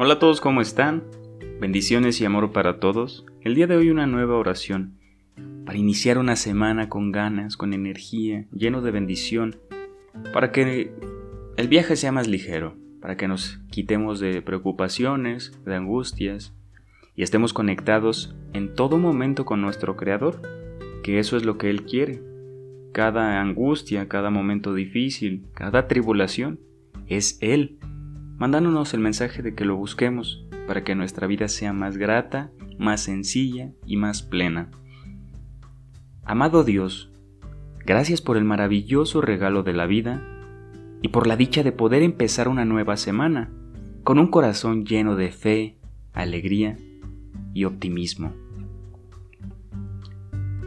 Hola a todos, ¿cómo están? Bendiciones y amor para todos. El día de hoy una nueva oración para iniciar una semana con ganas, con energía, lleno de bendición, para que el viaje sea más ligero, para que nos quitemos de preocupaciones, de angustias y estemos conectados en todo momento con nuestro Creador, que eso es lo que Él quiere. Cada angustia, cada momento difícil, cada tribulación, es Él mandándonos el mensaje de que lo busquemos para que nuestra vida sea más grata, más sencilla y más plena. Amado Dios, gracias por el maravilloso regalo de la vida y por la dicha de poder empezar una nueva semana con un corazón lleno de fe, alegría y optimismo.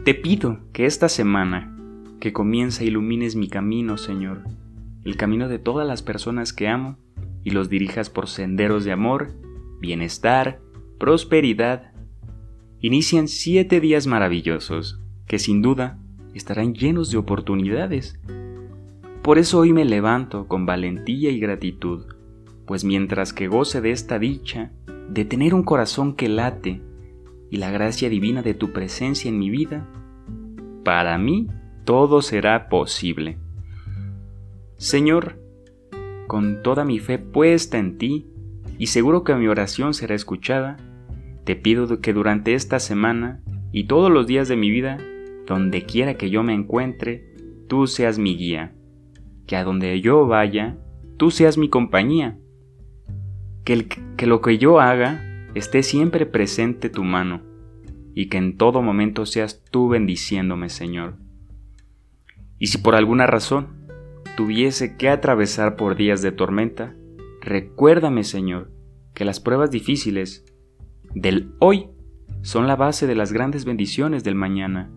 Te pido que esta semana que comienza ilumines mi camino, Señor, el camino de todas las personas que amo y los dirijas por senderos de amor, bienestar, prosperidad. Inician siete días maravillosos que sin duda estarán llenos de oportunidades. Por eso hoy me levanto con valentía y gratitud, pues mientras que goce de esta dicha, de tener un corazón que late y la gracia divina de tu presencia en mi vida, para mí todo será posible. Señor, con toda mi fe puesta en ti, y seguro que mi oración será escuchada, te pido que durante esta semana y todos los días de mi vida, donde quiera que yo me encuentre, tú seas mi guía, que a donde yo vaya, tú seas mi compañía, que, que lo que yo haga esté siempre presente tu mano, y que en todo momento seas tú bendiciéndome, Señor. Y si por alguna razón tuviese que atravesar por días de tormenta, recuérdame, Señor, que las pruebas difíciles del hoy son la base de las grandes bendiciones del mañana,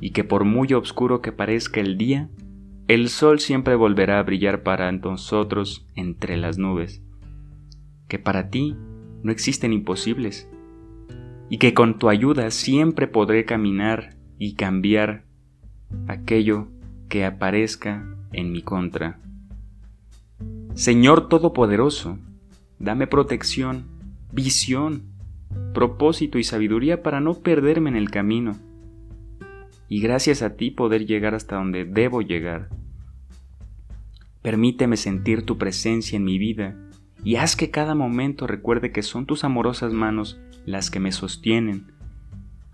y que por muy oscuro que parezca el día, el sol siempre volverá a brillar para nosotros entre las nubes, que para ti no existen imposibles, y que con tu ayuda siempre podré caminar y cambiar aquello que aparezca en mi contra. Señor Todopoderoso, dame protección, visión, propósito y sabiduría para no perderme en el camino, y gracias a ti poder llegar hasta donde debo llegar. Permíteme sentir tu presencia en mi vida y haz que cada momento recuerde que son tus amorosas manos las que me sostienen.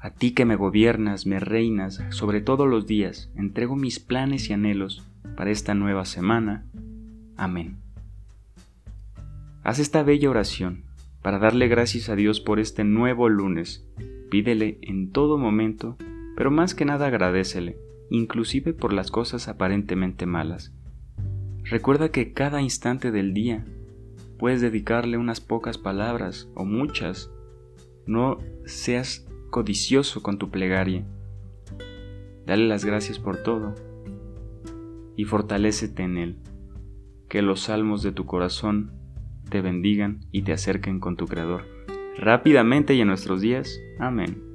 A ti que me gobiernas, me reinas sobre todos los días, entrego mis planes y anhelos para esta nueva semana. Amén. Haz esta bella oración para darle gracias a Dios por este nuevo lunes. Pídele en todo momento, pero más que nada agradecele, inclusive por las cosas aparentemente malas. Recuerda que cada instante del día puedes dedicarle unas pocas palabras o muchas. No seas codicioso con tu plegaria. Dale las gracias por todo y fortalécete en Él. Que los salmos de tu corazón te bendigan y te acerquen con tu Creador. Rápidamente y en nuestros días. Amén.